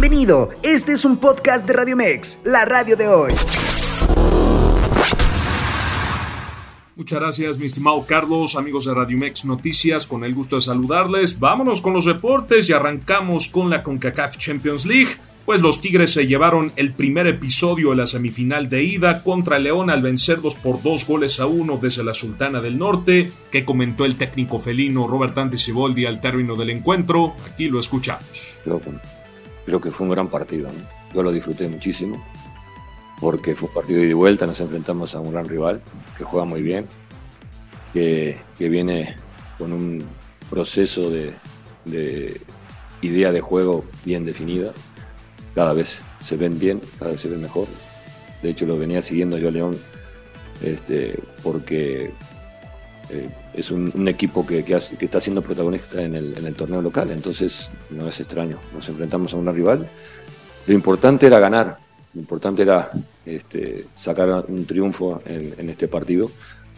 Bienvenido, este es un podcast de Radio Mex, la radio de hoy. Muchas gracias, mi estimado Carlos, amigos de Radio Mex Noticias, con el gusto de saludarles. Vámonos con los reportes y arrancamos con la CONCACAF Champions League pues los Tigres se llevaron el primer episodio de la semifinal de ida contra León al vencerlos por dos goles a uno desde la Sultana del Norte, que comentó el técnico felino Robert Anticiboldi al término del encuentro. Aquí lo escuchamos. Creo, que fue un gran partido. Yo lo disfruté muchísimo porque fue un partido de vuelta, nos enfrentamos a un gran rival que juega muy bien, que, viene con un proceso de, de idea de juego bien definida cada vez se ven bien, cada vez se ven mejor. De hecho, lo venía siguiendo yo a León este, porque eh, es un, equipo que, que, está siendo protagonista en el, torneo local, entonces no es extraño. Nos enfrentamos a una rival. Lo importante era ganar, lo importante era este, sacar un triunfo en, este partido.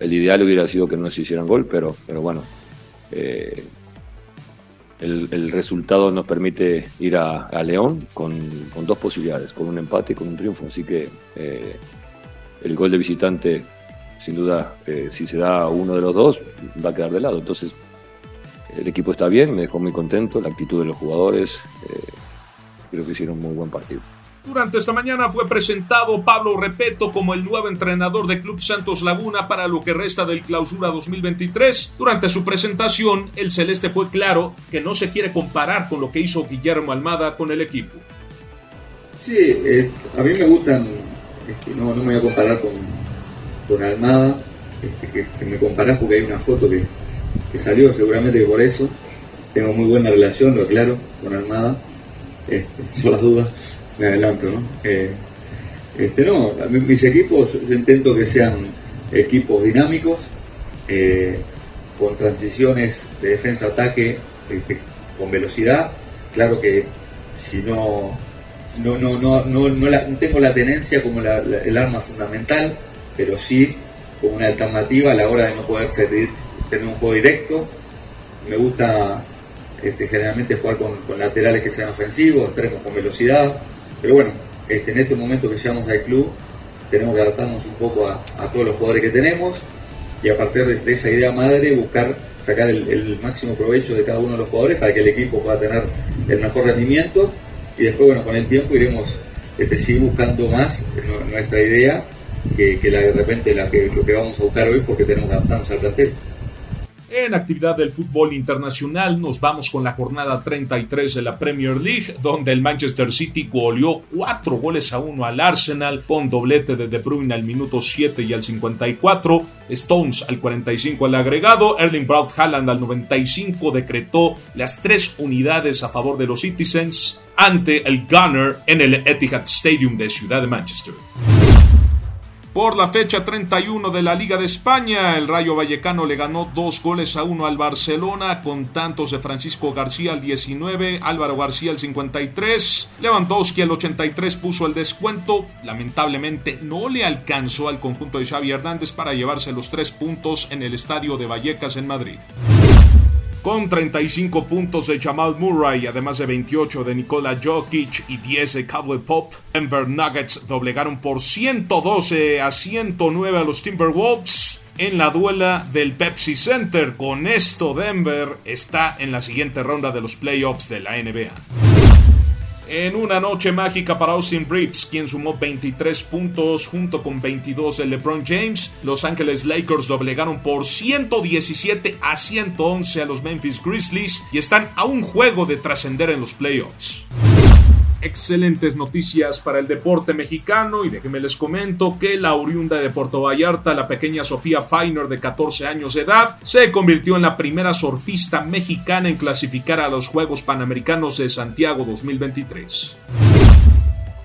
El ideal hubiera sido que no se hicieran gol, pero, pero bueno, eh, el, resultado nos permite ir a, León con, dos posibilidades, con un empate y con un triunfo. Así que eh, el gol de visitante, sin duda, eh, si se da uno de los dos, va a quedar de lado. Entonces, el equipo está bien, me dejó muy contento, la actitud de los jugadores, eh, creo que hicieron un muy buen partido. Durante esta mañana fue presentado Pablo Repeto como el nuevo entrenador de Club Santos Laguna para lo que resta del clausura 2023. Durante su presentación, el celeste fue claro que no se quiere comparar con lo que hizo Guillermo Almada con el equipo. Sí, eh, a mí me gustan, este, no, no, me voy a comparar con, con Almada, este, que, me comparás porque hay una foto que, salió, seguramente por eso. Tengo muy buena relación, lo aclaro, con Almada, este, son las dudas me adelanto, ¿no? Eh, este, no, mis equipos yo intento que sean equipos dinámicos, eh, con transiciones de defensa-ataque este, con velocidad. Claro que si no, no, no, no, no, tengo la tenencia como el arma fundamental, pero sí como una alternativa a la hora de no poder tener un juego directo. Me gusta este, generalmente jugar con, laterales que sean ofensivos, extremos con velocidad. Pero bueno, este, en este momento que llegamos al club, tenemos que adaptarnos un poco a, todos los jugadores que tenemos y a partir de, esa idea madre buscar sacar el, máximo provecho de cada uno de los jugadores para que el equipo pueda tener el mejor rendimiento y después, bueno, con el tiempo iremos este, seguir buscando más nuestra idea que, de repente la que, lo que vamos a buscar hoy porque tenemos adaptarnos al plantel. En actividad del fútbol internacional nos vamos con la jornada 33 de la Premier League, donde el Manchester City goleó 4 goles a 1 al Arsenal con doblete de De Bruyne al minuto 7 y al 54, Stones al 45 al agregado, Erling Braut Haaland al 95 decretó las tres unidades a favor de los Citizens ante el Gunner en el Etihad Stadium de Ciudad de Manchester. Por la fecha 31 de la Liga de España, el Rayo Vallecano le ganó dos goles a uno al Barcelona con tantos de Francisco García al 19, Álvaro García al 53, Lewandowski al 83 puso el descuento. Lamentablemente no le alcanzó al conjunto de Xavi Hernández para llevarse los tres puntos en el estadio de Vallecas en Madrid. Con 35 puntos de Jamal Murray, además de 28 de Nikola Jokic y 10 de Cowboy Pop, Denver Nuggets doblegaron por 112 a 109 a los Timberwolves en la duela del Pepsi Center. Con esto, Denver está en la siguiente ronda de los playoffs de la NBA. En una noche mágica para Austin Reeves, quien sumó 23 puntos junto con 22 de LeBron James, Los Angeles Lakers doblegaron por 117 a 111 a los Memphis Grizzlies y están a un juego de trascender en los playoffs excelentes noticias para el deporte mexicano y déjenme les comento que la oriunda de Puerto Vallarta, la pequeña Sofía Feiner de 14 años de edad, se convirtió en la primera surfista mexicana en clasificar a los Juegos Panamericanos de Santiago 2023.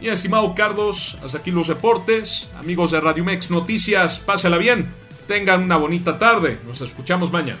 Y estimado Carlos, hasta aquí los deportes. Amigos de Radio Mex Noticias, pásela bien. Tengan una bonita tarde. Nos escuchamos mañana.